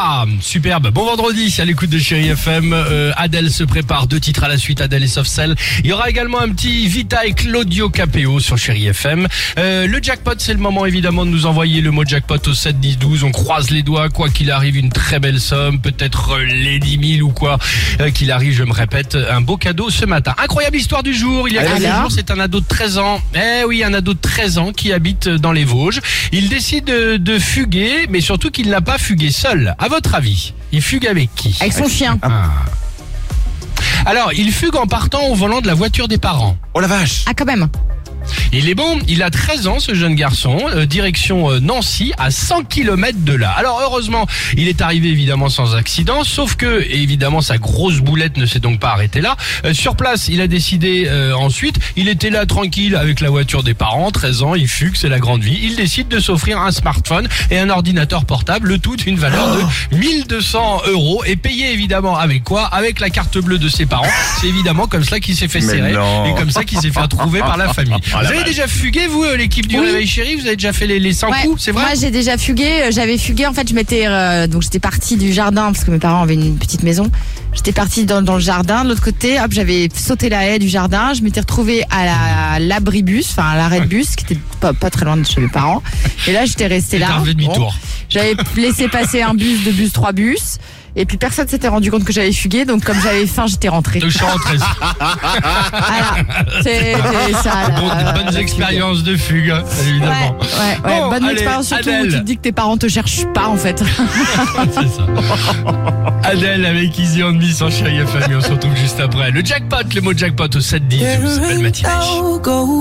Yapa Superbe, bon vendredi à l'écoute de Chéri FM. Euh, Adèle se prépare, deux titres à la suite, Adèle et Soft Cell. Il y aura également un petit Vita et Claudio Capéo sur Chéri FM. Euh, le jackpot, c'est le moment évidemment de nous envoyer le mot jackpot au 7 10 12. On croise les doigts, quoi qu'il arrive, une très belle somme, peut-être euh, les 10 000 ou quoi euh, qu'il arrive, je me répète, un beau cadeau ce matin. Incroyable histoire du jour, il y a quelques jours, c'est un ado de 13 ans. Eh oui, un ado de 13 ans qui habite dans les Vosges. Il décide de, fuguer, mais surtout qu'il n'a pas fugué seul. Votre avis, il fugue avec qui Avec son chien. Alors, il fugue en partant au volant de la voiture des parents. Oh la vache. Ah, quand même. Il est bon, il a 13 ans ce jeune garçon, euh, direction euh, Nancy, à 100 km de là. Alors heureusement, il est arrivé évidemment sans accident, sauf que évidemment sa grosse boulette ne s'est donc pas arrêtée là. Euh, sur place, il a décidé euh, ensuite, il était là tranquille avec la voiture des parents, 13 ans, il fugue, c'est la grande vie. Il décide de s'offrir un smartphone et un ordinateur portable, le tout d'une valeur de 1200 euros et payé évidemment avec quoi? Avec la carte bleue de ses parents. C'est évidemment comme cela qu'il s'est fait serrer et comme ça qu'il s'est fait retrouver par la famille. vous avez déjà fugué, vous, euh, l'équipe du Oui. Réveil Chéri? Vous avez déjà fait les, les 100 Ouais. coups, c'est vrai? Moi, j'ai déjà fugué. Euh, J'avais fugué. En fait, je m'étais euh, donc j'étais partie du jardin parce que mes parents avaient une petite maison. J'étais partie dans, dans le jardin. De l'autre côté, hop, j'avais sauté la haie du jardin. Je m'étais retrouvée à la l'abribus, enfin à l'arrêt de bus, qui était pas, pas très loin de chez mes parents. Et là, j'étais restée là. t'as refait demi-tour. J'avais laissé passer un bus, deux bus, trois bus. Et puis personne s'était rendu compte que j'avais fugué, donc comme j'avais faim, j'étais rentrée. Donc je suis rentré. Voilà, c'est ça. Bonnes expériences de fugue, hein, Ouais, évidemment. ouais, ouais. Bon, bonne allez, expérience surtout où tu te dis que tes parents te cherchent pas en fait. C'est ça. Adèle avec Easy on Me sur Chéri FM on se retrouve juste après. Le jackpot, le mot jackpot au 7-10, ça s'appelle go,